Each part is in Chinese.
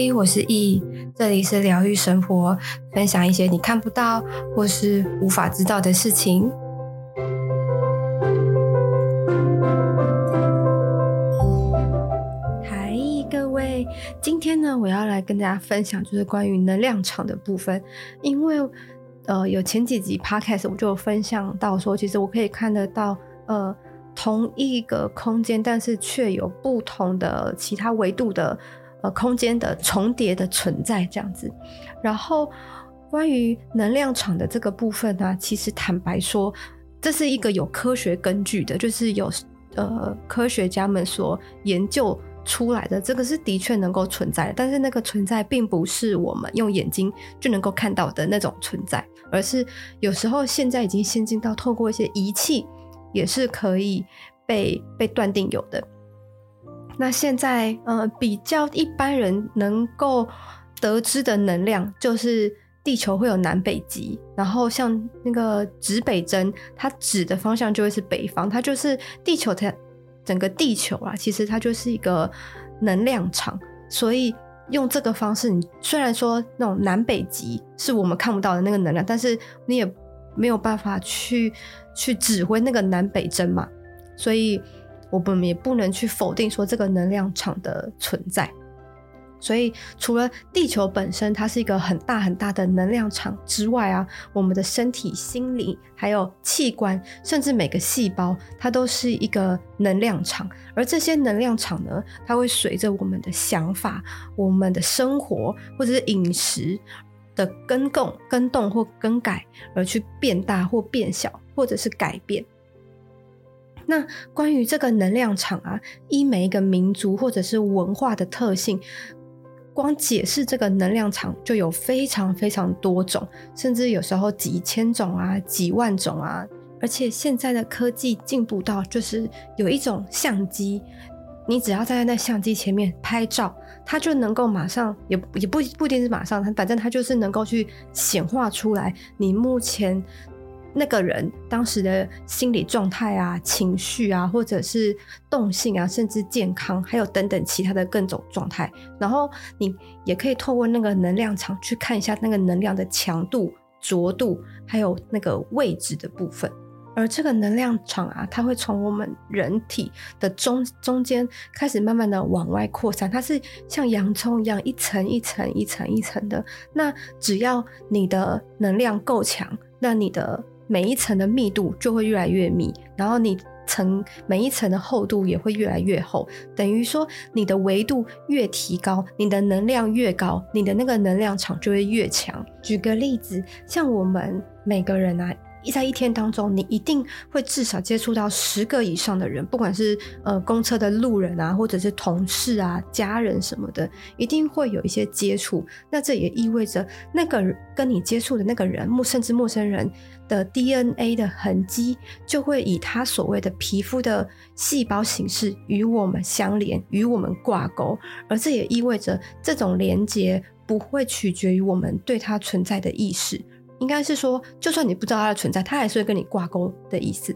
嗨，我是易，这里是疗愈生活，分享一些你看不到或是无法知道的事情。嗨，各位，今天呢，我要来跟大家分享就是关于能量场的部分，因为呃，有前几集 podcast 我就有分享到说，其实我可以看得到呃。同一个空间，但是却有不同的其他维度的呃空间的重叠的存在，这样子。然后关于能量场的这个部分呢，其实坦白说，这是一个有科学根据的，就是有呃科学家们所研究出来的，这个是的确能够存在。但是那个存在并不是我们用眼睛就能够看到的那种存在，而是有时候现在已经先进到透过一些仪器。也是可以被被断定有的。那现在呃，比较一般人能够得知的能量，就是地球会有南北极，然后像那个指北针，它指的方向就会是北方，它就是地球它整个地球啊，其实它就是一个能量场。所以用这个方式，你虽然说那种南北极是我们看不到的那个能量，但是你也没有办法去。去指挥那个南北针嘛，所以我们也不能去否定说这个能量场的存在。所以除了地球本身它是一个很大很大的能量场之外啊，我们的身体、心理还有器官，甚至每个细胞，它都是一个能量场。而这些能量场呢，它会随着我们的想法、我们的生活或者是饮食的更动、更动或更改而去变大或变小。或者是改变。那关于这个能量场啊，依每一个民族或者是文化的特性，光解释这个能量场就有非常非常多种，甚至有时候几千种啊、几万种啊。而且现在的科技进步到，就是有一种相机，你只要站在那相机前面拍照，它就能够马上，也也不不一定是马上，反正它就是能够去显化出来你目前。那个人当时的心理状态啊、情绪啊，或者是动性啊，甚至健康，还有等等其他的各种状态，然后你也可以透过那个能量场去看一下那个能量的强度、浊度，还有那个位置的部分。而这个能量场啊，它会从我们人体的中中间开始慢慢的往外扩散，它是像洋葱一样一层一层一层一层的。那只要你的能量够强，那你的每一层的密度就会越来越密，然后你层每一层的厚度也会越来越厚，等于说你的维度越提高，你的能量越高，你的那个能量场就会越强。举个例子，像我们每个人啊。在一天当中，你一定会至少接触到十个以上的人，不管是呃公车的路人啊，或者是同事啊、家人什么的，一定会有一些接触。那这也意味着那个跟你接触的那个人，陌甚至陌生人的 DNA 的痕迹，就会以他所谓的皮肤的细胞形式与我们相连，与我们挂钩。而这也意味着这种连接不会取决于我们对它存在的意识。应该是说，就算你不知道它的存在，它还是会跟你挂钩的意思。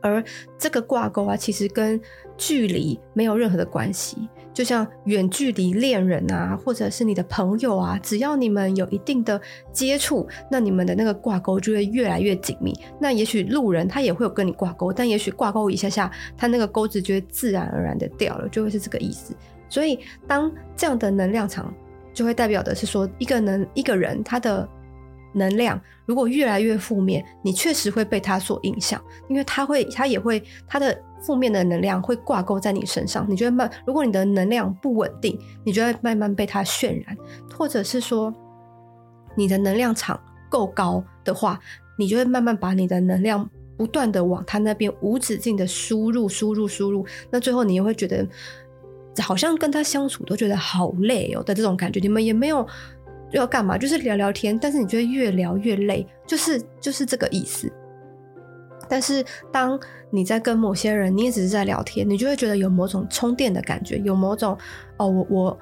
而这个挂钩啊，其实跟距离没有任何的关系。就像远距离恋人啊，或者是你的朋友啊，只要你们有一定的接触，那你们的那个挂钩就会越来越紧密。那也许路人他也会有跟你挂钩，但也许挂钩一下下，他那个钩子就会自然而然的掉了，就会是这个意思。所以，当这样的能量场，就会代表的是说，一个能一个人他的。能量如果越来越负面，你确实会被它所影响，因为它会，它也会，它的负面的能量会挂钩在你身上。你觉得慢，如果你的能量不稳定，你就会慢慢被它渲染，或者是说，你的能量场够高的话，你就会慢慢把你的能量不断的往它那边无止境的输入、输入、输入，那最后你也会觉得，好像跟他相处都觉得好累哦的这种感觉。你们也没有。要干嘛？就是聊聊天，但是你觉得越聊越累，就是就是这个意思。但是当你在跟某些人，你也只是在聊天，你就会觉得有某种充电的感觉，有某种哦，我我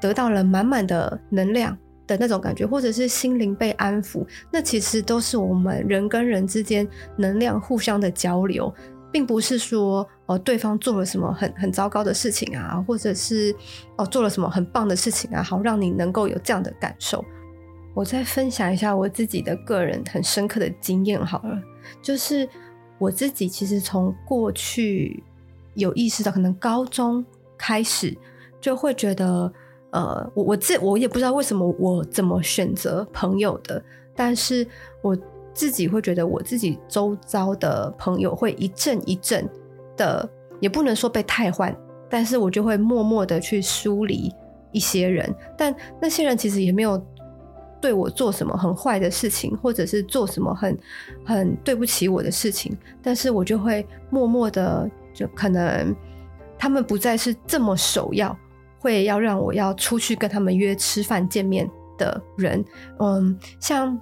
得到了满满的能量的那种感觉，或者是心灵被安抚。那其实都是我们人跟人之间能量互相的交流，并不是说呃对方做了什么很很糟糕的事情啊，或者是哦、做了什么很棒的事情啊，好让你能够有这样的感受。我再分享一下我自己的个人很深刻的经验好了，就是我自己其实从过去有意识到，可能高中开始就会觉得，呃，我我自我也不知道为什么我怎么选择朋友的，但是我自己会觉得我自己周遭的朋友会一阵一阵的，也不能说被汰换，但是我就会默默的去疏离一些人，但那些人其实也没有。对我做什么很坏的事情，或者是做什么很很对不起我的事情，但是我就会默默的，就可能他们不再是这么首要，会要让我要出去跟他们约吃饭见面的人。嗯，像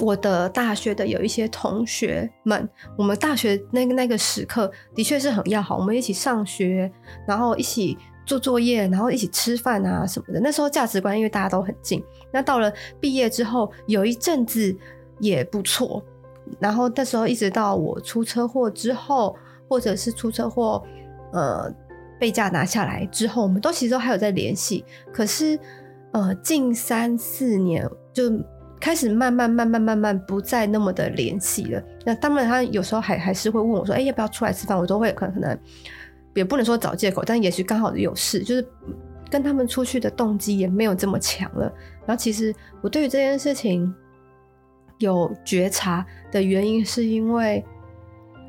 我的大学的有一些同学们，我们大学那个那个时刻的确是很要好，我们一起上学，然后一起。做作业，然后一起吃饭啊什么的。那时候价值观因为大家都很近。那到了毕业之后，有一阵子也不错。然后那时候一直到我出车祸之后，或者是出车祸，呃，被架拿下来之后，我们都其实都还有在联系。可是，呃，近三四年就开始慢慢慢慢慢慢不再那么的联系了。那当然，他有时候还还是会问我说：“哎，要不要出来吃饭？”我都会可能可能。也不能说找借口，但也许刚好有事，就是跟他们出去的动机也没有这么强了。然后，其实我对于这件事情有觉察的原因，是因为，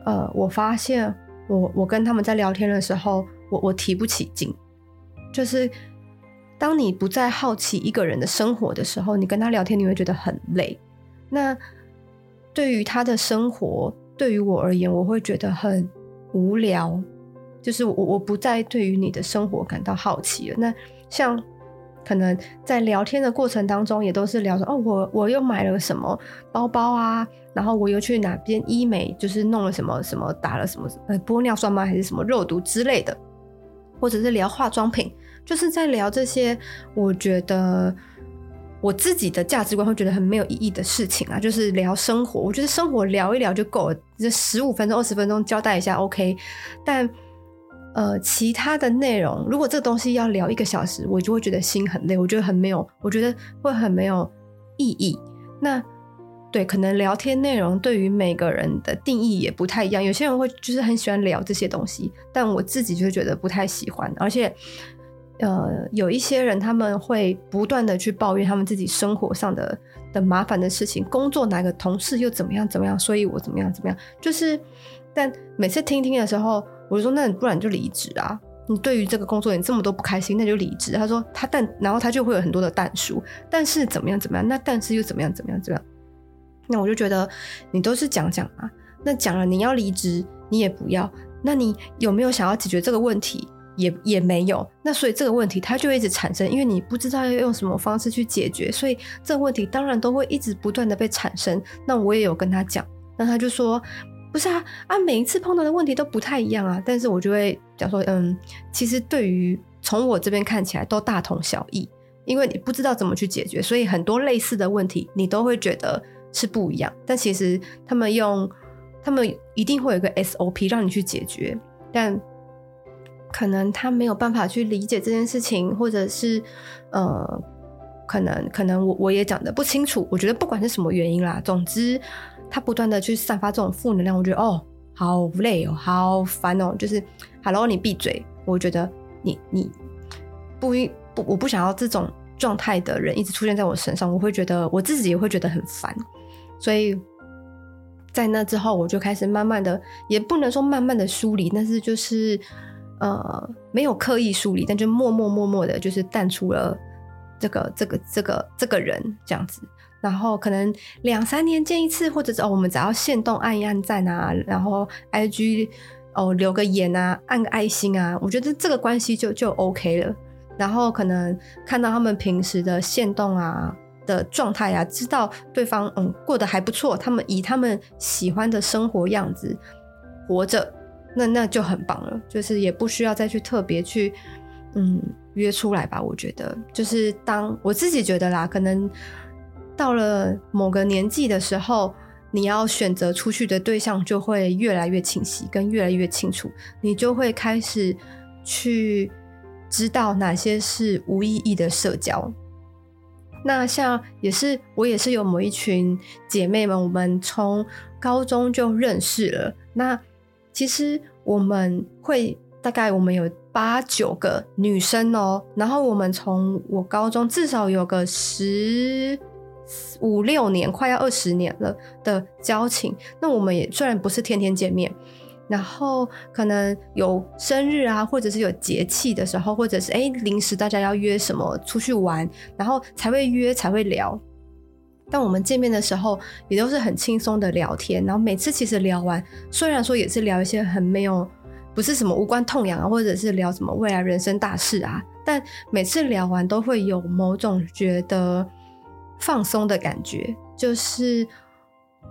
呃，我发现我我跟他们在聊天的时候，我我提不起劲。就是当你不再好奇一个人的生活的时候，你跟他聊天，你会觉得很累。那对于他的生活，对于我而言，我会觉得很无聊。就是我我不再对于你的生活感到好奇了。那像可能在聊天的过程当中，也都是聊说哦，我我又买了什么包包啊，然后我又去哪边医美，就是弄了什么什么，打了什么呃玻尿酸吗？还是什么肉毒之类的，或者是聊化妆品，就是在聊这些。我觉得我自己的价值观会觉得很没有意义的事情啊，就是聊生活。我觉得生活聊一聊就够了，这十五分钟、二十分钟交代一下 OK，但。呃，其他的内容，如果这东西要聊一个小时，我就会觉得心很累，我觉得很没有，我觉得会很没有意义。那对，可能聊天内容对于每个人的定义也不太一样。有些人会就是很喜欢聊这些东西，但我自己就觉得不太喜欢。而且，呃，有一些人他们会不断的去抱怨他们自己生活上的的麻烦的事情，工作哪个同事又怎么样怎么样，所以我怎么样怎么样，就是，但每次听听的时候。我就说，那你不然就离职啊！你对于这个工作你这么多不开心，那就离职。他说他但然后他就会有很多的但书，但是怎么样怎么样？那但是又怎么样怎么样怎么样？那我就觉得你都是讲讲啊，那讲了你要离职，你也不要。那你有没有想要解决这个问题？也也没有。那所以这个问题它就一直产生，因为你不知道要用什么方式去解决，所以这个问题当然都会一直不断的被产生。那我也有跟他讲，那他就说。不是啊啊！每一次碰到的问题都不太一样啊，但是我就会讲说，嗯，其实对于从我这边看起来都大同小异，因为你不知道怎么去解决，所以很多类似的问题你都会觉得是不一样。但其实他们用，他们一定会有一个 SOP 让你去解决，但可能他没有办法去理解这件事情，或者是呃，可能可能我我也讲的不清楚。我觉得不管是什么原因啦，总之。他不断的去散发这种负能量，我觉得哦，好累哦，好烦哦。就是，Hello，你闭嘴！我觉得你你不不，我不想要这种状态的人一直出现在我身上，我会觉得我自己也会觉得很烦。所以在那之后，我就开始慢慢的，也不能说慢慢的疏离，但是就是呃，没有刻意疏离，但就默默默默的，就是淡出了这个这个这个这个人这样子。然后可能两三年见一次，或者是哦，我们只要限动按一按赞啊，然后 IG 哦留个言啊，按个爱心啊，我觉得这个关系就就 OK 了。然后可能看到他们平时的限动啊的状态啊，知道对方嗯过得还不错，他们以他们喜欢的生活样子活着，那那就很棒了。就是也不需要再去特别去嗯约出来吧。我觉得就是当我自己觉得啦，可能。到了某个年纪的时候，你要选择出去的对象就会越来越清晰，跟越来越清楚，你就会开始去知道哪些是无意义的社交。那像也是我也是有某一群姐妹们，我们从高中就认识了。那其实我们会大概我们有八九个女生哦，然后我们从我高中至少有个十五六年，快要二十年了的交情。那我们也虽然不是天天见面。然后可能有生日啊，或者是有节气的时候，或者是哎临时大家要约什么出去玩，然后才会约才会聊。但我们见面的时候也都是很轻松的聊天，然后每次其实聊完，虽然说也是聊一些很没有，不是什么无关痛痒啊，或者是聊什么未来人生大事啊，但每次聊完都会有某种觉得放松的感觉，就是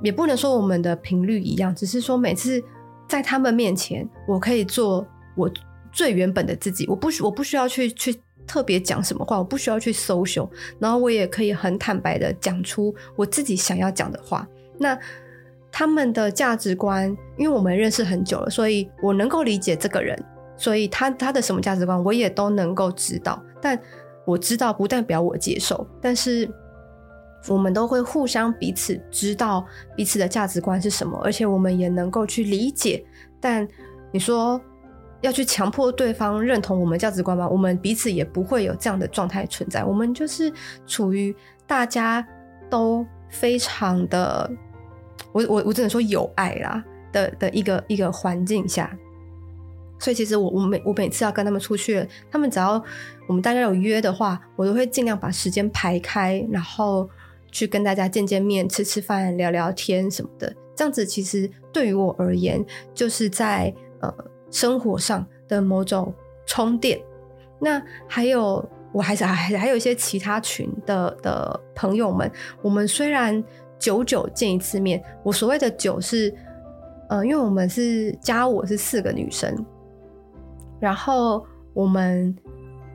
也不能说我们的频率一样，只是说每次。在他们面前，我可以做我最原本的自己，我不需我不需要去去特别讲什么话，我不需要去搜寻然后我也可以很坦白的讲出我自己想要讲的话。那他们的价值观，因为我们认识很久了，所以我能够理解这个人，所以他他的什么价值观，我也都能够知道。但我知道不代表我接受，但是。我们都会互相彼此知道彼此的价值观是什么，而且我们也能够去理解。但你说要去强迫对方认同我们价值观吗？我们彼此也不会有这样的状态存在。我们就是处于大家都非常的，我我我只能说有爱啦的的一个一个环境下。所以其实我我每我每次要跟他们出去，他们只要我们大家有约的话，我都会尽量把时间排开，然后。去跟大家见见面、吃吃饭、聊聊天什么的，这样子其实对于我而言，就是在呃生活上的某种充电。那还有，我还是还还有一些其他群的的朋友们，我们虽然久久见一次面，我所谓的久是，呃，因为我们是加我是四个女生，然后我们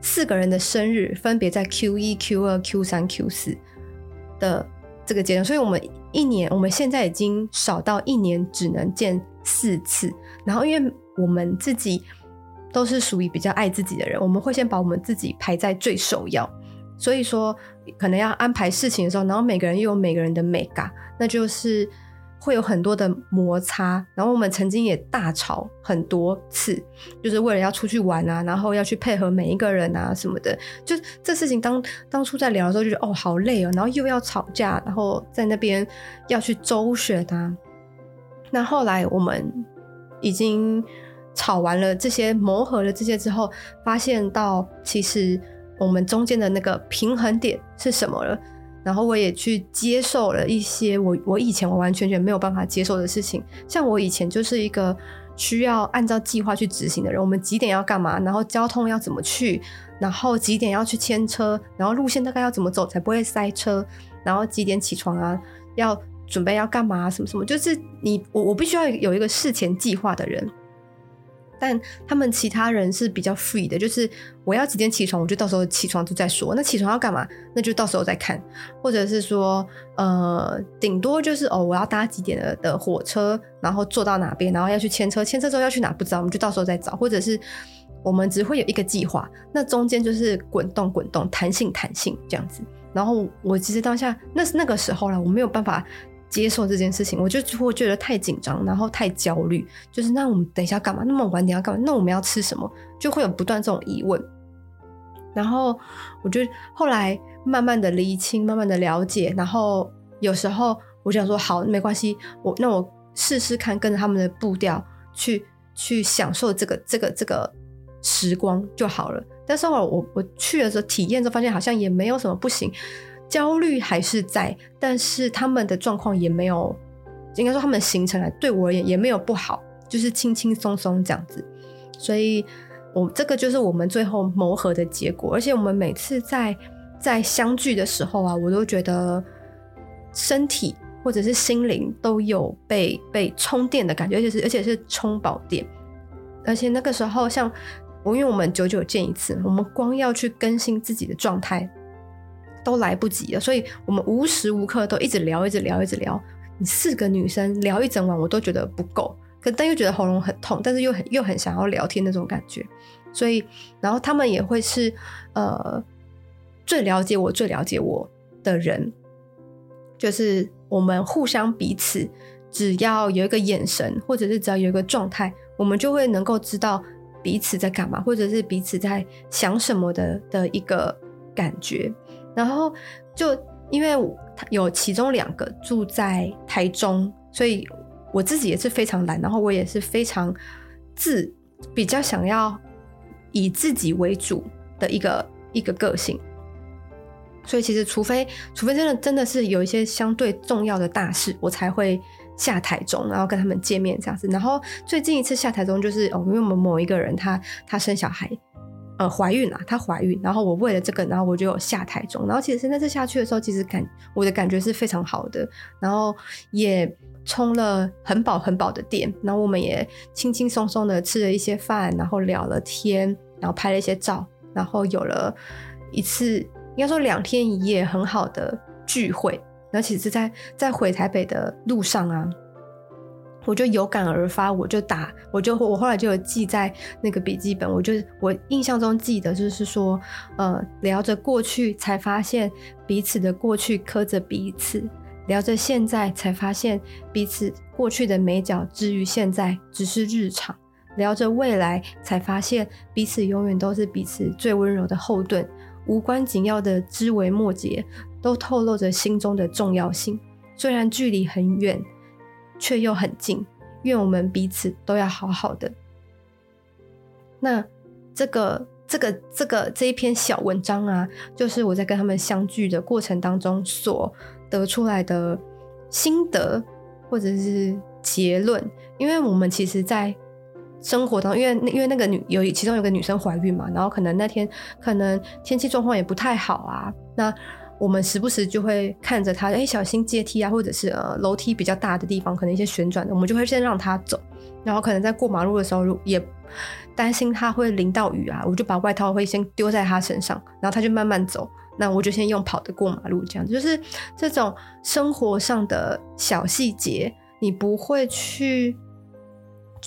四个人的生日分别在 Q 一、Q 二、Q 三、Q 四。的这个阶段，所以我们一年，我们现在已经少到一年只能见四次。然后，因为我们自己都是属于比较爱自己的人，我们会先把我们自己排在最首要。所以说，可能要安排事情的时候，然后每个人又有每个人的美感，那就是。会有很多的摩擦，然后我们曾经也大吵很多次，就是为了要出去玩啊，然后要去配合每一个人啊什么的。就这事情当当初在聊的时候，就觉得哦好累哦，然后又要吵架，然后在那边要去周旋啊。那后来我们已经吵完了这些，磨合了这些之后，发现到其实我们中间的那个平衡点是什么了。然后我也去接受了一些我我以前完完全全没有办法接受的事情，像我以前就是一个需要按照计划去执行的人。我们几点要干嘛？然后交通要怎么去？然后几点要去牵车？然后路线大概要怎么走才不会塞车？然后几点起床啊？要准备要干嘛？什么什么？就是你我我必须要有一个事前计划的人。但他们其他人是比较 free 的，就是我要几点起床，我就到时候起床就再说。那起床要干嘛？那就到时候再看。或者是说，呃，顶多就是哦，我要搭几点的的火车，然后坐到哪边，然后要去牵车，牵车之后要去哪不知道，我们就到时候再找。或者是我们只会有一个计划，那中间就是滚动滚动，弹性弹性这样子。然后我其实当下那是那个时候了，我没有办法。接受这件事情，我就会觉得太紧张，然后太焦虑。就是那我们等一下干嘛？那么晚点要干嘛？那我们要吃什么？就会有不断这种疑问。然后我就后来慢慢的厘清，慢慢的了解。然后有时候我想说，好，没关系，我那我试试看，跟着他们的步调去去享受这个这个这个时光就好了。但是后来我我去的时候体验之后，发现好像也没有什么不行。焦虑还是在，但是他们的状况也没有，应该说他们的行程来对我而言也没有不好，就是轻轻松松这样子。所以，我这个就是我们最后磨合的结果。而且我们每次在在相聚的时候啊，我都觉得身体或者是心灵都有被被充电的感觉，而且是而且是充饱电。而且那个时候，像我，因为我们久久见一次，我们光要去更新自己的状态。都来不及了，所以我们无时无刻都一直聊，一直聊，一直聊。你四个女生聊一整晚，我都觉得不够，可但又觉得喉咙很痛，但是又很又很想要聊天那种感觉。所以，然后他们也会是呃最了解我、最了解我的人，就是我们互相彼此，只要有一个眼神，或者是只要有一个状态，我们就会能够知道彼此在干嘛，或者是彼此在想什么的的一个感觉。然后就因为有其中两个住在台中，所以我自己也是非常懒，然后我也是非常自比较想要以自己为主的一个一个个性。所以其实除非除非真的真的是有一些相对重要的大事，我才会下台中，然后跟他们见面这样子。然后最近一次下台中就是哦，因为我们某一个人他他生小孩。呃，怀孕了，她怀孕，然后我为了这个，然后我就有下台中，然后其实那次下去的时候，其实感我的感觉是非常好的，然后也充了很饱很饱的电，然后我们也轻轻松松的吃了一些饭，然后聊了天，然后拍了一些照，然后有了一次应该说两天一夜很好的聚会，然后其实在在回台北的路上啊。我就有感而发，我就打，我就我后来就有记在那个笔记本。我就我印象中记得就是说，呃，聊着过去才发现彼此的过去刻着彼此，聊着现在才发现彼此过去的美角之于现在只是日常，聊着未来才发现彼此永远都是彼此最温柔的后盾，无关紧要的枝微末节都透露着心中的重要性，虽然距离很远。却又很近，愿我们彼此都要好好的。那这个、这个、这个这一篇小文章啊，就是我在跟他们相聚的过程当中所得出来的心得或者是结论。因为我们其实，在生活当中，因为因为那个女有其中有个女生怀孕嘛，然后可能那天可能天气状况也不太好啊，那。我们时不时就会看着他，哎，小心阶梯啊，或者是呃楼梯比较大的地方，可能一些旋转的，我们就会先让他走。然后可能在过马路的时候，也担心他会淋到雨啊，我就把外套会先丢在他身上，然后他就慢慢走。那我就先用跑的过马路，这样就是这种生活上的小细节，你不会去，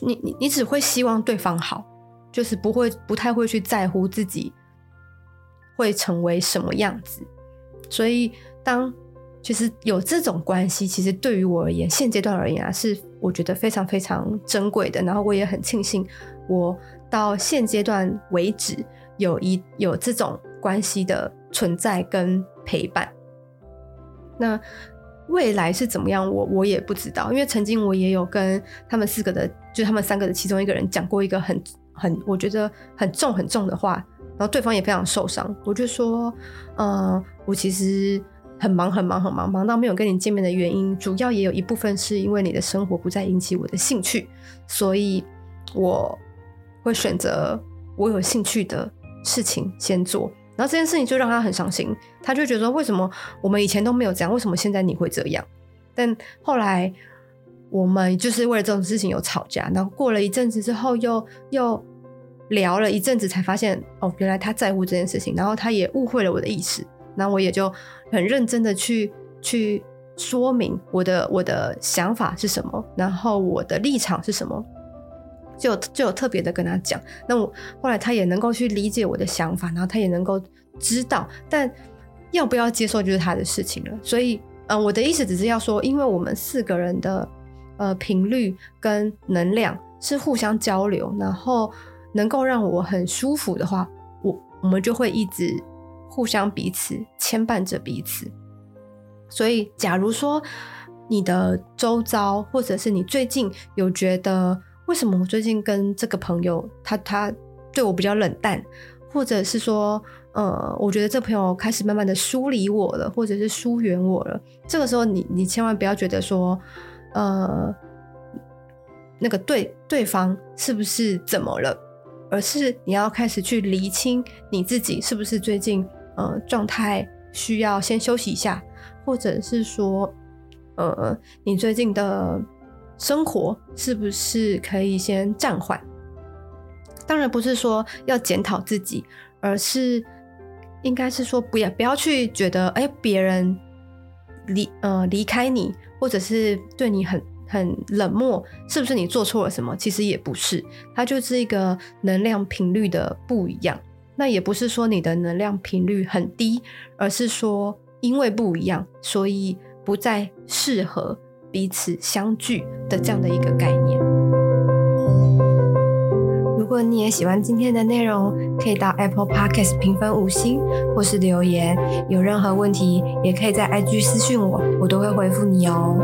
你你你只会希望对方好，就是不会不太会去在乎自己会成为什么样子。所以，当其实有这种关系，其实对于我而言，现阶段而言啊，是我觉得非常非常珍贵的。然后，我也很庆幸，我到现阶段为止，有一有这种关系的存在跟陪伴。那未来是怎么样，我我也不知道，因为曾经我也有跟他们四个的，就他们三个的其中一个人讲过一个很很我觉得很重很重的话。然后对方也非常受伤，我就说，呃，我其实很忙很忙很忙，忙到没有跟你见面的原因，主要也有一部分是因为你的生活不再引起我的兴趣，所以我会选择我有兴趣的事情先做。然后这件事情就让他很伤心，他就觉得说，为什么我们以前都没有这样，为什么现在你会这样？但后来我们就是为了这种事情有吵架，然后过了一阵子之后又又。聊了一阵子，才发现哦，原来他在乎这件事情，然后他也误会了我的意思，那我也就很认真的去去说明我的我的想法是什么，然后我的立场是什么，就就有特别的跟他讲，那我后来他也能够去理解我的想法，然后他也能够知道，但要不要接受就是他的事情了。所以，嗯，我的意思只是要说，因为我们四个人的呃频率跟能量是互相交流，然后。能够让我很舒服的话，我我们就会一直互相彼此牵绊着彼此。所以，假如说你的周遭，或者是你最近有觉得，为什么我最近跟这个朋友他他对我比较冷淡，或者是说，呃，我觉得这朋友开始慢慢的疏离我了，或者是疏远我了，这个时候你你千万不要觉得说，呃，那个对对方是不是怎么了？而是你要开始去厘清你自己是不是最近呃状态需要先休息一下，或者是说呃你最近的生活是不是可以先暂缓？当然不是说要检讨自己，而是应该是说不要不要去觉得哎别人离呃离开你。或者是对你很很冷漠，是不是你做错了什么？其实也不是，它就是一个能量频率的不一样。那也不是说你的能量频率很低，而是说因为不一样，所以不再适合彼此相聚的这样的一个概念。如果你也喜欢今天的内容，可以到 Apple Podcast 评分五星，或是留言。有任何问题，也可以在 IG 私信我，我都会回复你哦。